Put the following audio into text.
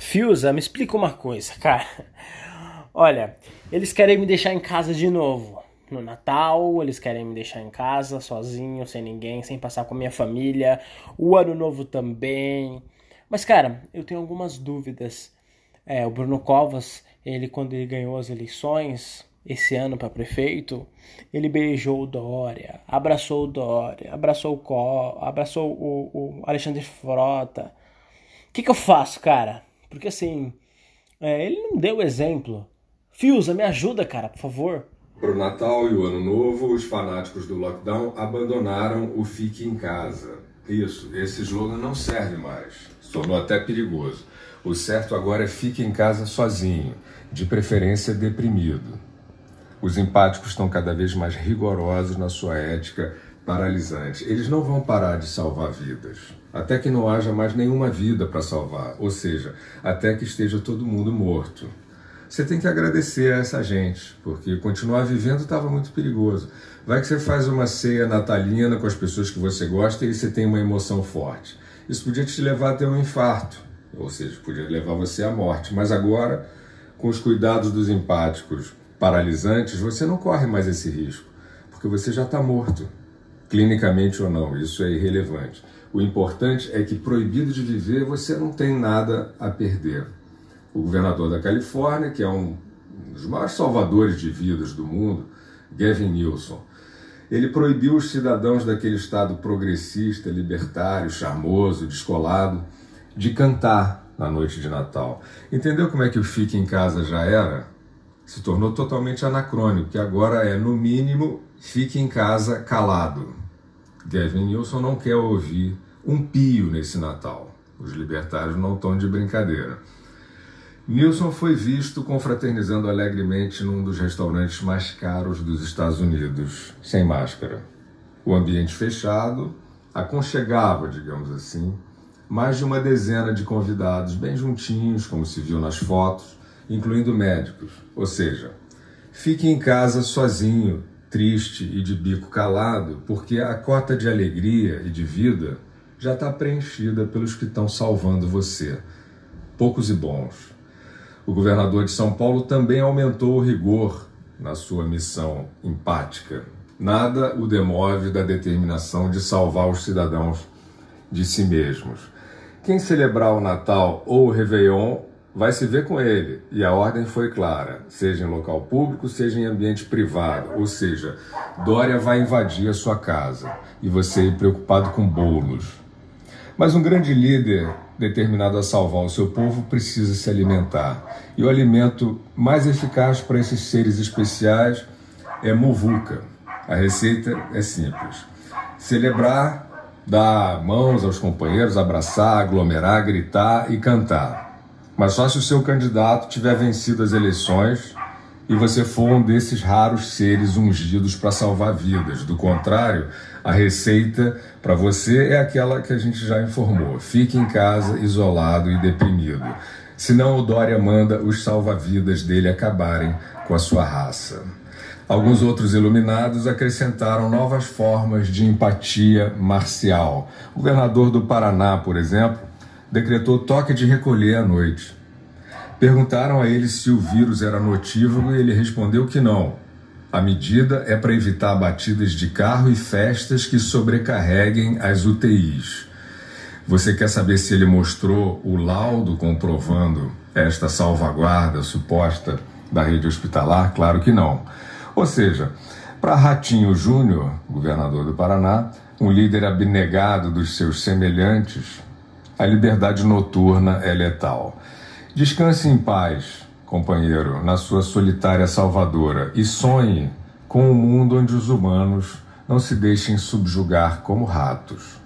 Fiusa, me explica uma coisa, cara. Olha, eles querem me deixar em casa de novo. No Natal, eles querem me deixar em casa, sozinho, sem ninguém, sem passar com a minha família. O Ano Novo também. Mas, cara, eu tenho algumas dúvidas. É, o Bruno Covas, ele quando ele ganhou as eleições esse ano para prefeito, ele beijou o Dória, abraçou o Dória, abraçou o Co, abraçou o, o Alexandre Frota. O que, que eu faço, cara? Porque assim, é, ele não deu exemplo. Fiusa, me ajuda, cara, por favor. Para o Natal e o Ano Novo, os fanáticos do lockdown abandonaram o Fique em Casa. Isso, esse slogan não serve mais. Tornou até perigoso. O certo agora é fique em casa sozinho, de preferência deprimido. Os empáticos estão cada vez mais rigorosos na sua ética paralisante. Eles não vão parar de salvar vidas, até que não haja mais nenhuma vida para salvar, ou seja, até que esteja todo mundo morto. Você tem que agradecer a essa gente, porque continuar vivendo estava muito perigoso. Vai que você faz uma ceia natalina com as pessoas que você gosta e você tem uma emoção forte. Isso podia te levar até um infarto, ou seja, podia levar você à morte. Mas agora, com os cuidados dos empáticos paralisantes, você não corre mais esse risco, porque você já está morto clinicamente ou não, isso é irrelevante. O importante é que, proibido de viver, você não tem nada a perder. O governador da Califórnia, que é um dos maiores salvadores de vidas do mundo, Gavin Newsom, ele proibiu os cidadãos daquele estado progressista, libertário, charmoso, descolado, de cantar na noite de Natal. Entendeu como é que o Fique em Casa já era? Se tornou totalmente anacrônico, que agora é, no mínimo, fique em casa calado. Gavin Newsom não quer ouvir um pio nesse Natal. Os libertários não estão de brincadeira. Nilson foi visto confraternizando alegremente num dos restaurantes mais caros dos Estados Unidos, sem máscara. O ambiente fechado aconchegava, digamos assim, mais de uma dezena de convidados, bem juntinhos, como se viu nas fotos, incluindo médicos. Ou seja, fique em casa sozinho, triste e de bico calado, porque a cota de alegria e de vida já está preenchida pelos que estão salvando você, poucos e bons. O governador de São Paulo também aumentou o rigor na sua missão empática. Nada o demove da determinação de salvar os cidadãos de si mesmos. Quem celebrar o Natal ou o Réveillon vai se ver com ele. E a ordem foi clara: seja em local público, seja em ambiente privado. Ou seja, Dória vai invadir a sua casa e você preocupado com bolos. Mas um grande líder determinado a salvar o seu povo precisa se alimentar. E o alimento mais eficaz para esses seres especiais é muvuca. A receita é simples: celebrar, dar mãos aos companheiros, abraçar, aglomerar, gritar e cantar. Mas só se o seu candidato tiver vencido as eleições e você for um desses raros seres ungidos para salvar vidas. Do contrário, a receita para você é aquela que a gente já informou: fique em casa, isolado e deprimido. Senão o Dória manda os salva-vidas dele acabarem com a sua raça. Alguns outros iluminados acrescentaram novas formas de empatia marcial. O governador do Paraná, por exemplo, decretou toque de recolher à noite. Perguntaram a ele se o vírus era notívago e ele respondeu que não. A medida é para evitar batidas de carro e festas que sobrecarreguem as UTIs. Você quer saber se ele mostrou o laudo comprovando esta salvaguarda suposta da rede hospitalar? Claro que não. Ou seja, para Ratinho Júnior, governador do Paraná, um líder abnegado dos seus semelhantes, a liberdade noturna é letal. Descanse em paz, companheiro, na sua solitária salvadora e sonhe com um mundo onde os humanos não se deixem subjugar como ratos.